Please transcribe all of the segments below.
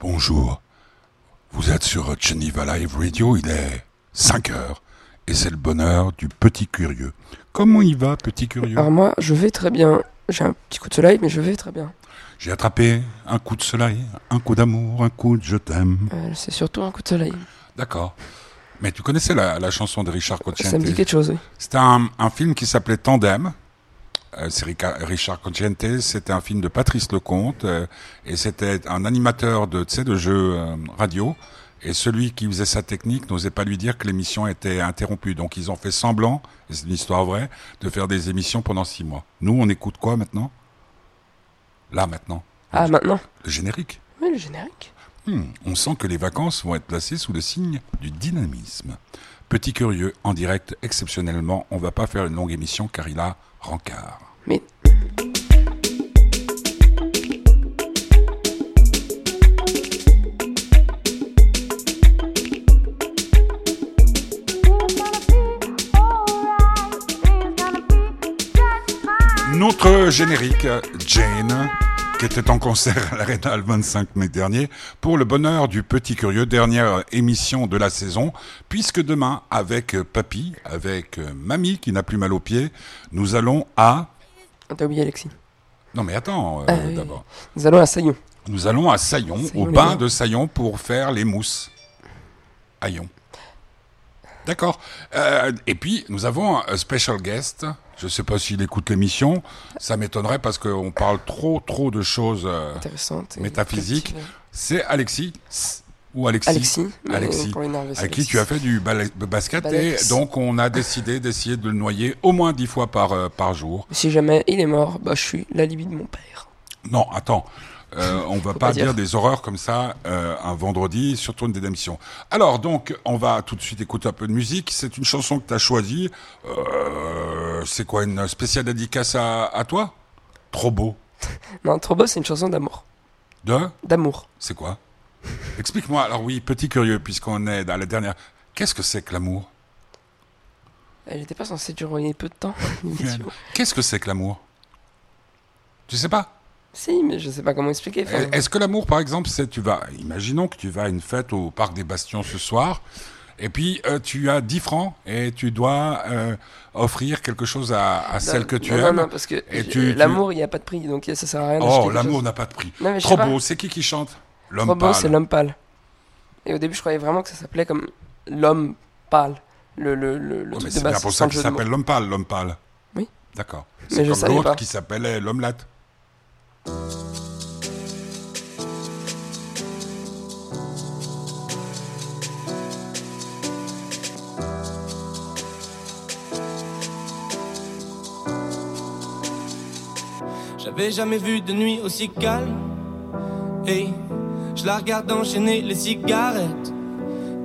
Bonjour. Vous êtes sur Geneva Live Radio, il est 5 heures. Et c'est le bonheur du petit curieux. Comment il va, petit curieux Alors moi, je vais très bien. J'ai un petit coup de soleil, mais je vais très bien. J'ai attrapé un coup de soleil, un coup d'amour, un coup de je t'aime. Euh, c'est surtout un coup de soleil. D'accord. Mais tu connaissais la, la chanson de Richard Cocciante Ça me dit quelque chose, oui. C'était un, un film qui s'appelait Tandem. Euh, c'est Richard Cocciante, c'était un film de Patrice Lecomte, euh, et c'était un animateur de, tu sais, de jeux euh, radio. Et celui qui faisait sa technique n'osait pas lui dire que l'émission était interrompue. Donc ils ont fait semblant, et c'est une histoire vraie, de faire des émissions pendant six mois. Nous, on écoute quoi maintenant? Là, maintenant. Ah, maintenant Le générique. Oui, le générique. Hmm, on sent que les vacances vont être placées sous le signe du dynamisme. Petit curieux, en direct, exceptionnellement, on va pas faire une longue émission car il a rencard. Mais Notre générique, Jane, qui était en concert à l'Arena le 25 mai dernier, pour le bonheur du petit curieux, dernière émission de la saison, puisque demain, avec Papy, avec Mamie qui n'a plus mal aux pieds, nous allons à... t'as oublié Alexis. Non mais attends, euh, Ah oui. d'abord. Nous allons à Saillon. Nous allons à Saillon, Saillon, au bain de Saillon pour faire les mousses. Haillon. D'accord. Euh, et puis, nous avons un special guest. Je ne sais pas s'il écoute l'émission. Ça m'étonnerait parce qu'on parle trop, trop de choses. euh, Intéressante. et Métaphysique. collective. C'est Alexis. Ou Alexis. Alexis. Alexis. Pour c'est Avec qui Alexis. tu as fait du basket et donc on a décidé d'essayer de le noyer au moins dix fois par, euh, par jour. Si jamais il est mort, bah je suis l'alibi de mon père. Non, attends. Euh, on va pas, pas dire. dire. des horreurs comme ça euh, un vendredi, surtout une démission. Alors donc, on va tout de suite écouter un peu de musique. C'est une chanson que tu as choisie. Euh, c'est quoi une spéciale dédicace à, à toi? Trop beau. Non, trop beau, c'est une chanson d'amour. De? D'amour. C'est quoi? Explique-moi. Alors oui, petit curieux, puisqu'on est dans la dernière. Qu'est-ce que c'est que l'amour? Elle était pas censée durer peu de temps. Qu'est-ce que c'est que l'amour? Tu sais pas? Si, mais je sais pas comment expliquer. enfin, Est-ce que l'amour, par exemple, c'est tu vas, imaginons que tu vas à une fête au parc des Bastions ce soir, et puis euh, tu as 10 francs et tu dois euh, offrir quelque chose à, à celle que tu non, aimes. Non, non, parce que tu- l'amour, il n'y a pas de prix, donc ça sert à rien. oh, l'amour n'a pas de prix. Non, mais Trop beau, c'est qui qui chante? L'homme Trop beau, pâle. c'est l'homme pâle. Et au début, je croyais vraiment que ça s'appelait comme l'homme pâle. Le, le, le, le Oh, mais truc c'est bien pour ça qu'il s'appelle l'homme pâle, l'homme pâle. Oui. D'accord. Mais C'est comme l'autre qui s'appelait l'omelette. J'avais jamais vu de nuit aussi calme. Hey, je la regarde enchaîner les cigarettes.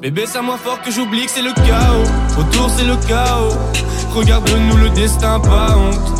Bébé, c'est moins fort que j'oublie que c'est le chaos. Autour, c'est le chaos. Regarde-nous, le destin, pas honte.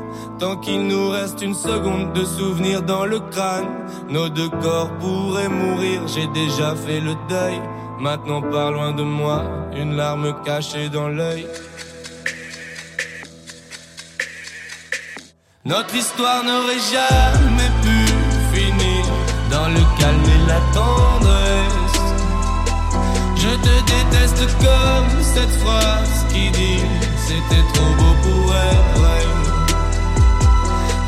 Tant qu'il nous reste une seconde de souvenir dans le crâne, nos deux corps pourraient mourir. J'ai déjà fait le deuil. Maintenant, pas loin de moi, une larme cachée dans l'œil. Notre histoire n'aurait jamais pu finir dans le calme et la tendresse. Je te déteste comme cette phrase qui dit c'était trop beau pour être vrai.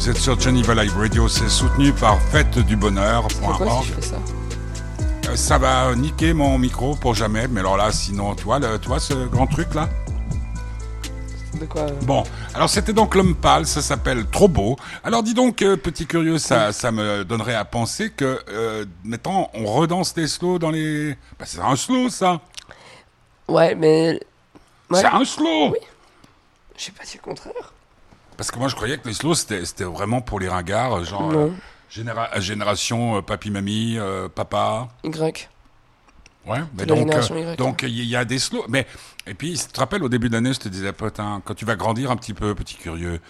Vous êtes sur Geneva Live Radio, c'est soutenu par Fête du Bonheur. Pourquoi si je ça Euh, Ça va niquer mon micro pour jamais, mais alors là, sinon, toi, le, toi ce grand truc là De quoi euh, Bon, alors c'était donc l'homme pâle, ça s'appelle Trop beau. Alors dis donc, euh, petit curieux, ça, ça me donnerait à penser que, euh, maintenant, on redanse des slows dans les... Bah, c'est un slow, ça Ouais, mais. Ouais. C'est un slow J'ai pas dit le contraire. Parce que moi, je croyais que les slows, c'était c'était vraiment pour les ringards, genre... Non. euh, généra- génération euh, papy-mamie, euh, papa... Y. Ouais, mais la donc, euh, donc il y a des slows. Mais et puis, tu te rappelles au début de l'année, je te disais, putain, quand tu vas grandir un petit peu, petit curieux,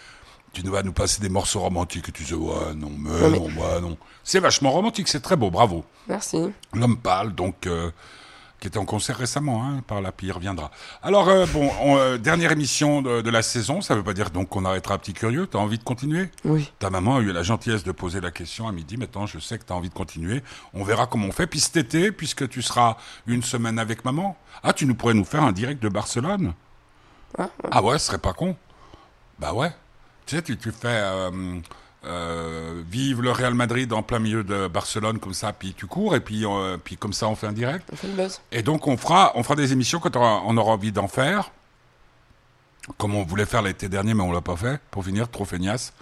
tu vas nous passer des morceaux romantiques et tu dis, ouais, non, mais, Ouais, mais- non, ouais, non. C'est vachement romantique, c'est très beau, bravo. Merci. L'homme pâle, donc, euh, qui était en concert récemment, hein, par là, puis il reviendra. Alors, euh, bon, on, euh, dernière émission de, de la saison, ça veut pas dire donc qu'on arrêtera petit curieux, t'as envie de continuer? Oui. ta maman a eu la gentillesse de poser la question à midi. Maintenant, je sais que tu as envie de continuer. On verra comment on fait. Puis cet été, puisque tu seras une semaine avec maman, ah, tu nous pourrais nous faire un direct de Barcelone? Ah, Ah ouais, ce serait pas con. Bah ouais. Tu sais, tu, tu fais euh, euh, vive le Real Madrid en plein milieu de Barcelone comme ça, puis tu cours, et puis, euh, puis comme ça, on fait un direct. On fait le buzz. Et donc, on fera, on fera des émissions quand on aura, on aura envie d'en faire, comme on voulait faire l'été dernier, mais on l'a pas fait, pour finir, trop feignasse.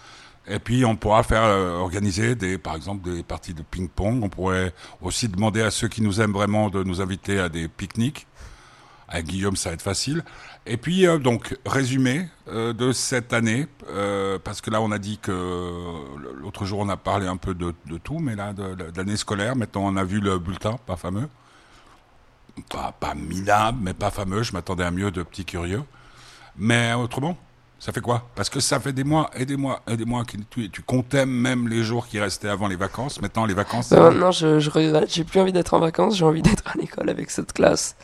Et puis, on pourra faire euh, organiser, des, par exemple, des parties de ping-pong. On pourrait aussi demander à ceux qui nous aiment vraiment de nous inviter à des pique-niques. Avec Guillaume, ça va être facile. Et puis, euh, donc, résumé euh, de cette année, euh, parce que là, on a dit que l'autre jour, on a parlé un peu de, tout, mais là, de, de l'année scolaire, maintenant, on a vu le bulletin, pas fameux pas, pas minable, mais pas fameux. Je m'attendais à mieux de petits curieux. Mais autrement, ça fait quoi? Parce que ça fait des mois et des mois et des mois que tu, tu comptais même les jours qui restaient avant les vacances. Maintenant, les vacances. Maintenant, je, je regrette. J'ai plus envie d'être en vacances. J'ai envie d'être à l'école avec cette classe.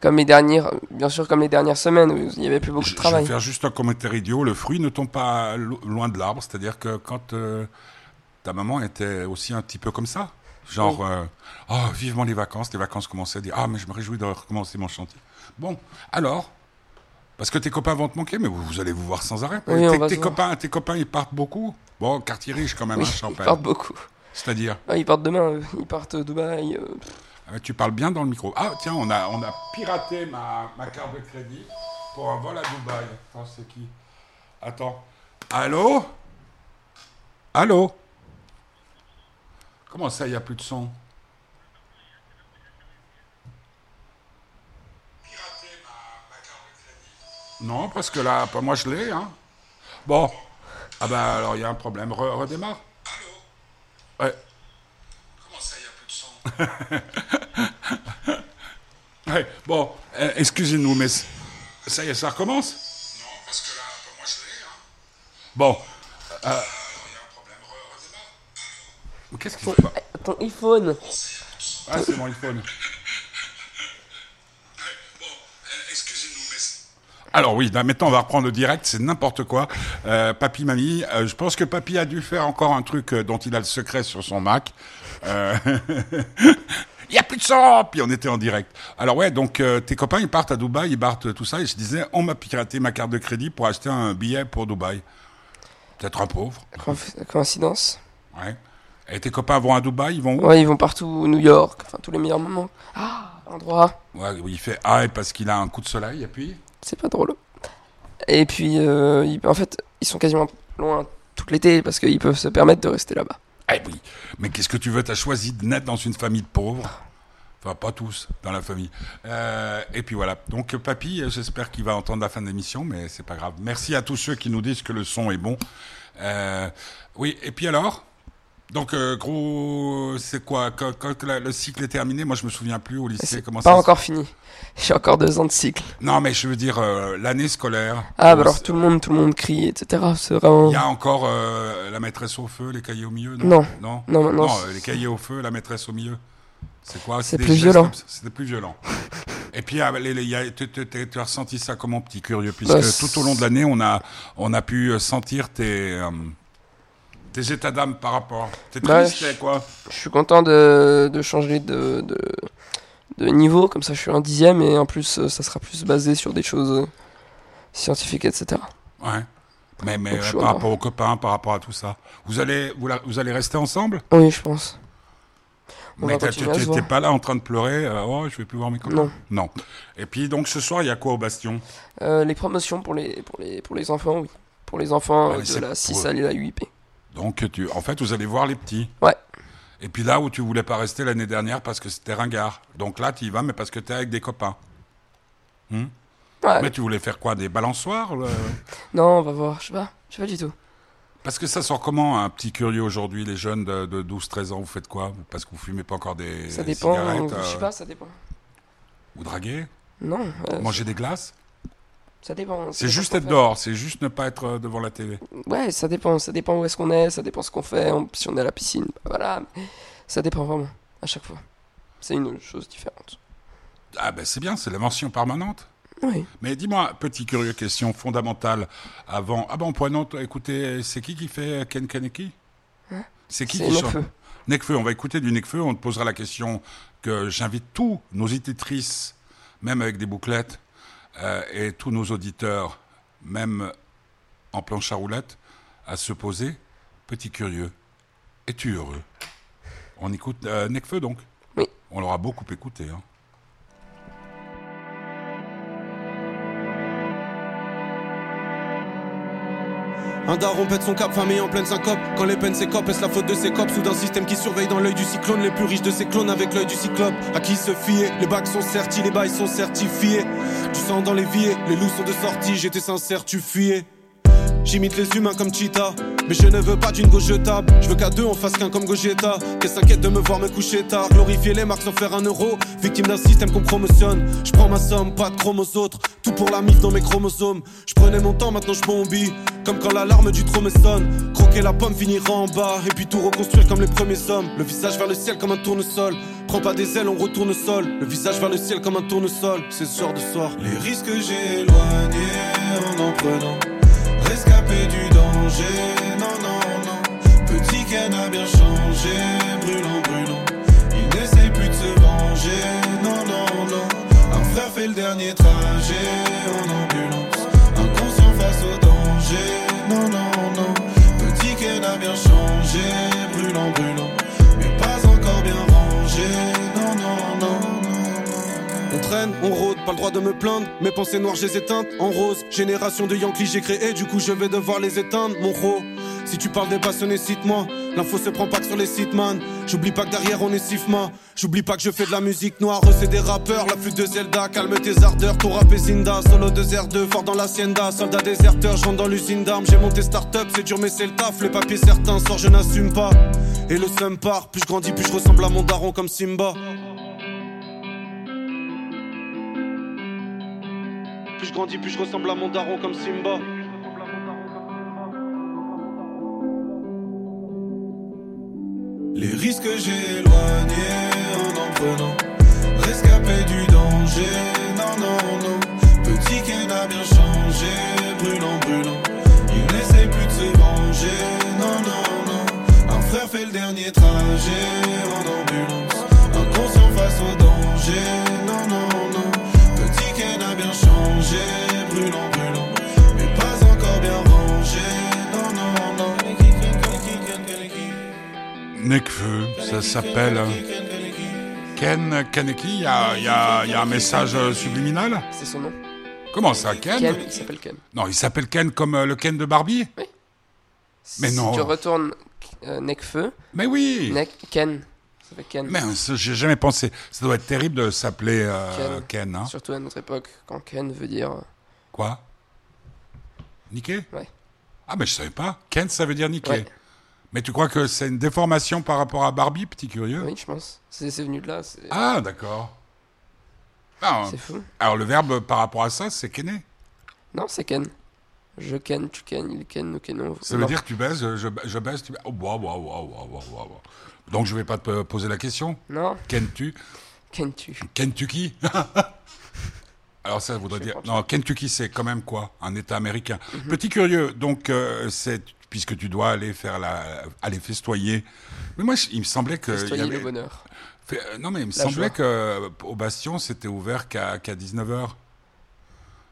Comme les dernières, bien sûr, comme les dernières semaines où il y avait plus beaucoup je, de je travail. vais faire juste un commentaire idiot. Le fruit ne tombe pas lo- loin de l'arbre. C'est-à-dire que quand euh, ta maman était aussi un petit peu comme ça, genre, Oui. euh, oh, vivement les vacances, les vacances commençaient à dire, ah, mais je me réjouis de recommencer mon chantier. Bon, alors, parce que tes copains vont te manquer, mais vous, vous allez vous voir sans arrêt. Oui, tes, voir. copains, tes copains, ils partent beaucoup. Bon, quartier riche quand même, Oui, hein, ils Champagne. partent beaucoup. C'est-à-dire, Ah, ils partent demain. Ils partent Dubaï. euh, euh, tu parles bien dans le micro. Ah, tiens, on a, on a piraté ma, ma carte de crédit pour un vol à Dubaï. Attends, c'est qui? Attends. Allô? Allô? Comment ça, il n'y a plus de son? Non, parce que là, pas moi je l'ai, hein. Bon. Ah bah alors il y a un problème. Re- redémarre. Allô Ouais. Comment ça, il n'y a plus de son Ouais, bon, euh, excusez-nous, mais ça y est, ça recommence? Non, parce que là, pas moi je l'ai, hein. Bon. euh, Qu'est-ce qui Ton, se passe? ton iPhone. Ah, c'est mon iPhone. Alors oui, là, maintenant on va reprendre le direct, c'est n'importe quoi. Euh, papy, mamie, euh, je pense que papy a dû faire encore un truc euh, dont il a le secret sur son Mac. Euh, Il y a plus de sang Puis on était en direct. Alors ouais, donc tes copains ils partent à Dubaï, ils partent tout ça, et je disais, on m'a piraté ma carte de crédit pour acheter un billet pour Dubaï. Peut-être un pauvre. Coïnc- Coïncidence. Ouais. Et tes copains vont à Dubaï, ils vont où? Ouais, ils vont partout, New York, enfin tous les meilleurs moments. Ah, endroit. Ouais, où il fait ah parce qu'il a un coup de soleil et puis? C'est pas drôle. Et puis, euh, en fait, ils sont quasiment loin tout l'été parce qu'ils peuvent se permettre de rester là-bas. Eh oui, mais qu'est-ce que tu veux? T'as choisi de naître dans une famille de pauvres? Enfin, pas tous dans la famille. Euh, et puis voilà. Donc, papy, j'espère qu'il va entendre la fin de l'émission, mais c'est pas grave. Merci à tous ceux qui nous disent que le son est bon. Euh, oui, et puis alors? Donc, euh, gros, c'est quoi quand, quand la- le cycle est terminé Moi, je me souviens plus au lycée. C'est Comment pas ça encore fini. J'ai encore deux ans de cycle. Non, mais je veux dire euh, l'année scolaire. Ah, bah alors tout le monde, tout le monde crie, etc. C'est vraiment. Il y a encore euh, la maîtresse au feu, les cahiers au milieu Non? Non. Non, Non, les cahiers au feu, la maîtresse au milieu. C'est quoi? C'est plus violent. comme C'était plus violent. Et puis, ah, tu, as ressenti ça comment, petit curieux? Puisque Bah, tout au long de l'année, on a, on a pu sentir tes, tes états d'âme par rapport. T'es Bah, triste, t'es quoi Je suis content de, de changer de, de, de niveau, comme ça je suis un dixième et en plus euh, ça sera plus basé sur des choses euh, scientifiques, etc. Ouais. Mais, mais Donc, par rapport aux copains, par rapport à tout ça. Vous allez, vous, la- vous allez rester ensemble? Oui, je pense. On Mais voir. pas là en train de pleurer. euh, oh, je vais plus voir mes copains. Non. Non. Et puis donc ce soir, il y a quoi au Bastion? Euh, les promotions pour les, pour, les, pour les enfants, oui. Pour les enfants de la pour 6 eux. à la 8P. Donc tu, en fait, vous allez voir les petits. Ouais. Et puis là où tu voulais pas rester l'année dernière parce que c'était ringard. Donc là, tu y vas, mais parce que tu es avec des copains. Hmm Ouais. Mais tu voulais faire quoi Des balançoires le- Non, on va voir, je sais pas. Je sais pas du tout. Parce que ça sort comment un petit curieux aujourd'hui, les jeunes de, de 12-13 ans, vous faites quoi? Parce que vous fumez pas encore des Ça dépend. cigarettes Je sais euh, pas, ça dépend. Vous draguez? Non, euh, Manger des glaces? Ça dépend. C'est juste être dehors, c'est juste ne pas être euh, devant la télé. Ouais, ça dépend. Ça dépend où est-ce qu'on est, ça dépend ce qu'on fait. Si on est à la piscine, bah voilà. Ça dépend vraiment, à chaque fois. C'est une chose différente. Ah ben c'est bien, c'est la mention permanente. Oui. Mais dis-moi, petit curieux, question fondamentale avant. Ah non, toi, écoutez, c'est qui qui fait Ken Kaneki? Hein? C'est qui qui chante? Necfeu, on va écouter du Necfeu, on te posera la question que j'invite tous nos éditrices, même avec des bouclettes, euh, et tous nos auditeurs, même en planche à roulettes, à se poser. Petit curieux, es-tu heureux? On écoute euh, Necfeu donc? Oui. On l'aura beaucoup écouté. Hein. Un daron pète son cap, famille en pleine syncope. Quand les peines s'écopent, est-ce la faute de ses copes? Sous d'un système qui surveille dans l'œil du cyclone les plus riches de ses clones avec l'œil du cyclope. À qui se fier? Les bacs sont certis, les bails sont certifiés. Du sang dans les vies, les loups sont de sortie. J'étais sincère, tu fuyais. J'imite les humains comme Cheetah, mais je ne veux pas d'une gauche jetable. Je veux qu'à deux on fasse qu'un comme Gogeta. Qu'elle s'inquiète de me voir me coucher tard. Glorifier les marques sans faire un euro. Victime d'un système qu'on promotionne. Je prends ma somme, pas de chrome. Tout pour la mif dans mes chromosomes. Je prenais mon temps, maintenant je bombis. Comme quand l'alarme du trop sonne. Croquer la pomme finira en bas. Et puis tout reconstruire comme les premiers hommes. Le visage vers le ciel comme un tournesol. Prends pas des ailes, on retourne au sol. Le visage vers le ciel comme un tournesol. C'est ce soir de soir. Les risques que j'ai éloignés en en prenant. Rescapé du danger, non, non, non. Petit Ken a bien changé, brûlant, brûlant. Il n'essaye plus de se venger, non, non, non. Un frère fait le dernier trajet en ambulance. Inconscient face au danger, le droit de me plaindre. Mes pensées noires, les éteintes en rose. Génération de Yankees, j'ai créé, du coup je vais devoir les éteindre, mon ro. Si tu parles des passionnés, cite-moi. L'info se prend pas que sur les sites, man. J'oublie pas que derrière on est Sifma. J'oublie pas que je fais de la musique noire. C'est des rappeurs, la flûte de Zelda. Calme tes ardeurs, ton rap est Zinda. Solo de R2, fort dans l'hacienda. Soldat déserteur, je rentre dans l'usine d'armes. J'ai monté start-up, c'est dur, mais c'est le taf. Les papiers certains sortent, je n'assume pas. Et le seum part, plus je grandis, plus je ressemble à mon daron comme Simba. Grandis, plus je ressemble à mon daron comme Simba. Les risques j'ai éloignés en en prenant. Rescapé du danger, non, non, non. Petit Ken a bien changé, brûlant, brûlant. Il n'essaie plus de se venger, non, non, non. Un frère fait le dernier trajet en ambulance. Inconscient face au danger, changé, brûlant, brûlant. Mais pas encore bien rangé, non, non, non. Necfeu, ça s'appelle Ken Kaneki. Il y a, il y a- il y a un message euh, subliminal? C'est son nom. Comment ça, Ken, Ken, il s'appelle Ken. Non, il s'appelle Ken comme euh, le Ken de Barbie? Mais si non. tu retournes euh, Necfeu, Mais oui Ken. Ken. Mais ça, j'ai jamais pensé. Ça doit être terrible de s'appeler euh, Ken. Ken. hein. Surtout à notre époque, quand Ken veut dire. euh, Quoi? Niquer? Ouais. Ah, mais je savais pas. Ken, ça veut dire. Ouais. Mais tu crois que c'est une déformation par rapport à Barbie, petit curieux? Oui, je pense. C'est venu de là. Ah, d'accord. Ah, c'est fou. alors le verbe par rapport à ça, c'est kenner. Non, c'est Ken. Je ken, tu ken, il ken, nous kenons. Ça veut dire que tu baises, je, je baise, tu baises. Oh, waouh, waouh, waouh, waouh, waouh. Donc je vais pas te poser la question. Non, Ken-tu ken tu. Kentucky? Alors ça voudrait dire... Non, Kentucky, c'est quand même quoi? Un État américain. Mhm. Petit curieux, donc, euh, c'est... Puisque tu dois aller faire la... aller festoyer. Mais moi, il me semblait que... il y Festoyer avait- le bonheur. Fait- euh, non, mais il me La semblait que euh, au Bastion, c'était ouvert qu'à 19h.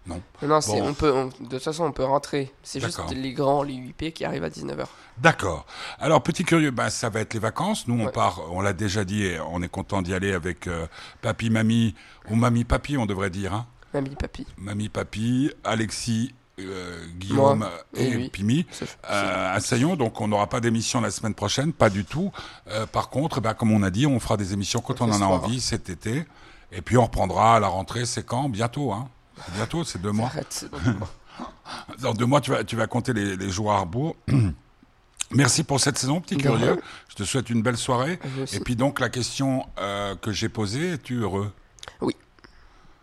Non. Non, non, c'est, Bon. on peut, on- de toute façon, on peut rentrer. C'est juste les grands, les 8P qui arrivent à 19h. D'accord. Alors, petit curieux, ben, ça va être les vacances. Nous, on Ouais. part, on l'a déjà dit, et on est content d'y aller avec euh, papy, mamie, ou mamie, papy, on devrait dire. Hein. Mamie, papy. Mamie, papy, Alexis, euh, Guillaume Moi, et, et lui. Pimi. Euh, à Saillon, donc on n'aura pas d'émission la semaine prochaine, pas du tout. Euh, par contre, ben, comme on a dit, on fera des émissions quand On en a soir. envie cet été. Et puis on reprendra à la rentrée, c'est quand? Bientôt, hein Bientôt, c'est deux mois. Arrête, c'est. Dans deux mois, tu vas, tu vas compter les, les jours à rebours. Merci pour cette saison, petit curieux. Je te souhaite une belle soirée. Et puis donc, la question euh, que j'ai posée, es-tu heureux?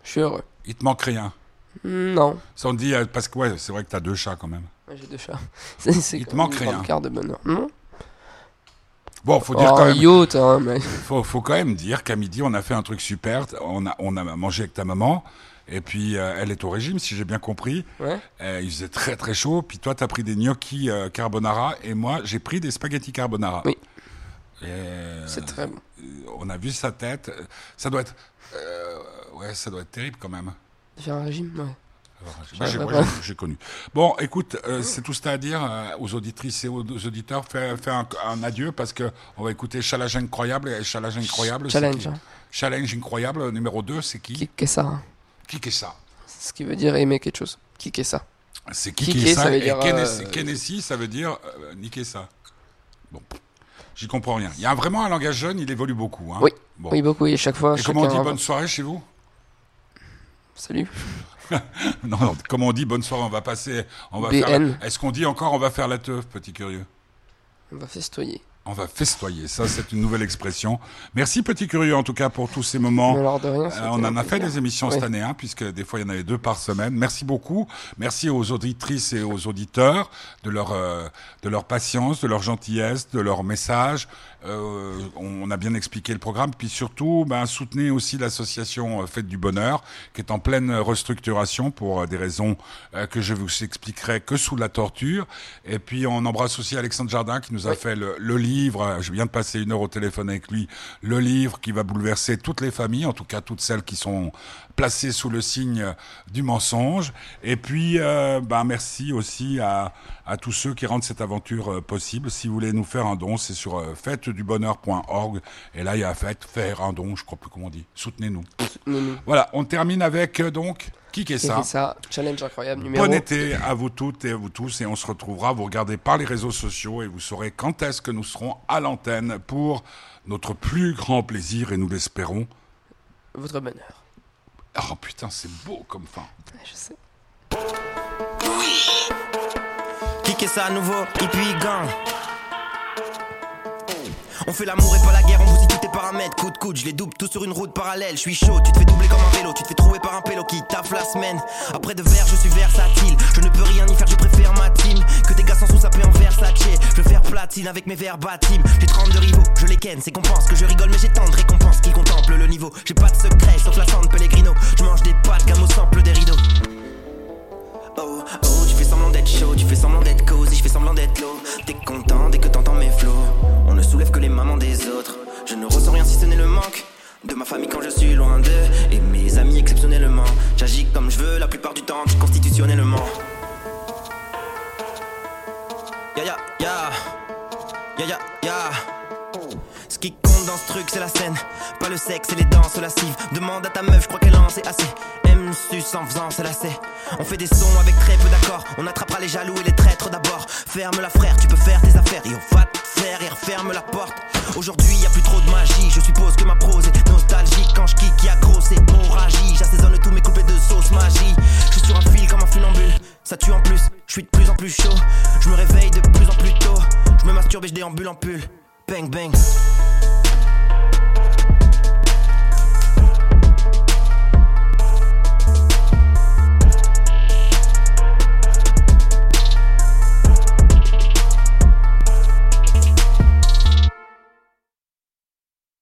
Je suis heureux. Il te manque rien? Non. Ça on dit, euh, parce que ouais, c'est vrai que tu as deux chats quand même. Ouais, J'ai deux chats. C'est, c'est Il te manque rien. carte de bonheur. Non Bon, faut dire Oh, quand même, yacht, hein, mais... faut, faut quand même dire qu'à midi, on a fait un truc super. On a, on a mangé avec ta maman. Et puis, euh, elle est au régime, si j'ai bien compris. Ouais. Euh, il faisait très très chaud. Puis toi, tu as pris des gnocchis euh, carbonara. Et moi, j'ai pris des spaghettis carbonara. Oui. Euh, C'est très bon. on a vu sa tête. Ça doit être, ouais, ça doit être terrible quand même. Faire un régime, ouais. J'ai- connu. Bon, écoute, euh, c'est tout ça à dire euh, aux auditrices et aux, aux auditeurs. Fais, fais un, un adieu parce que on va écouter Challenge incroyable et Challenge incroyable. Challenge. hein. Challenge incroyable numéro 2, c'est qui Qui qu'est ça est ça C'est ce qui veut dire aimer quelque chose. Qui qu'est ça C'est qui Kicker, ça ça veut Et euh, Kennedy, ça veut dire euh, niquer ça. Bon, j'y comprends rien. Il y a vraiment un langage jeune, il évolue beaucoup. Hein Oui. Bon. Oui, beaucoup, et chaque fois. Et comment on dit bonne soirée chez vous? Salut. Non, non, comment on dit bonne soirée On va passer. On va BN. faire. la- Est-ce qu'on dit encore on va faire la teuf, petit curieux? On va festoyer. On va festoyer. Ça, c'est une nouvelle expression. Merci, petit curieux, en tout cas, pour tous ces moments. Rien. Euh, on en a fait des émissions cette année, hein, puisque des fois il y en avait deux par semaine. Merci beaucoup. Merci aux auditrices et aux auditeurs de leur euh, de leur patience, de leur gentillesse, de leur message. Euh, on a bien expliqué le programme, puis surtout, ben, soutenez aussi l'association Fête du Bonheur, qui est en pleine restructuration pour des raisons que je vous expliquerai que sous la torture. Et puis on embrasse aussi Alexandre Jardin qui nous a Oui. fait le, le livre. Euh, Je viens de passer une heure au téléphone avec lui. Le livre qui va bouleverser toutes les familles, en tout cas toutes celles qui sont placées sous le signe du mensonge. Et puis, euh, ben, merci aussi à, à tous ceux qui rendent cette aventure euh, possible. Si vous voulez nous faire un don, c'est sur euh, fêtedubonheur.org. Et là, il y a fête, faire un don, je crois plus comment on dit. Soutenez-nous. Nous, nous. Voilà, on termine avec donc qui ça ça, challenge incroyable numéro. Bon été à vous toutes et à vous tous et on se retrouvera. Vous regardez par les réseaux sociaux et vous saurez quand est-ce que nous serons à l'antenne pour notre plus grand plaisir et nous l'espérons. Votre bonheur. Oh putain, c'est beau comme fin. Je sais. Kicker ça à nouveau, et puis gang. On fait l'amour et pas la guerre, on vous dit tous tes paramètres. Coup de coude, je les double tous sur une route parallèle. Je suis chaud, tu te fais doubler comme un vélo, tu te fais trouver par un pélo qui taffe la semaine. Après de verre, je suis versatile. Je ne peux rien y faire, je préfère ma team. Que tes gars s'en sous sapés en Versace. Je veux faire platine avec mes verbatims. J'ai 32 rivaux, je les ken, c'est qu'on pense que je rigole, mais j'ai tant de récompenses qui contemplent le niveau. J'ai pas de secret sauf la de Pellegrino. Je mange des pâtes, gamme au sample des rideaux. Oh, oh, tu fais semblant d'être chaud, tu fais semblant d'être cosy, je fais semblant d'être low. T'es content dès que t'entends mes flots. On ne soulève que les mamans des autres. Je ne ressens rien si ce n'est le manque de ma famille quand je suis loin d'eux. Et mes amis exceptionnellement. J'agis comme je veux la plupart du temps, constitutionnellement. Ya ya ya. Ya ya ya. Ce qui compte dans ce truc, c'est la scène. Pas le sexe et les danses lascives. Demande à ta meuf, je crois qu'elle en sait assez. M sus en faisant c'est lacet. On fait des sons avec très peu d'accords. On attrapera les jaloux et les traîtres d'abord. Ferme la frère, tu peux faire tes affaires. Et on va te faire et referme la porte. Aujourd'hui, y a plus trop de magie. Je suppose que ma prose est nostalgique. Quand je kick, y a gros, c'est hémorragie. J'assaisonne tous mes couplets de sauce magie. Je suis sur un fil comme un funambule. Ça tue en plus, je suis de plus en plus chaud. Je me réveille de plus en plus tôt. Je me masturbe et je déambule en pull. Bang bang.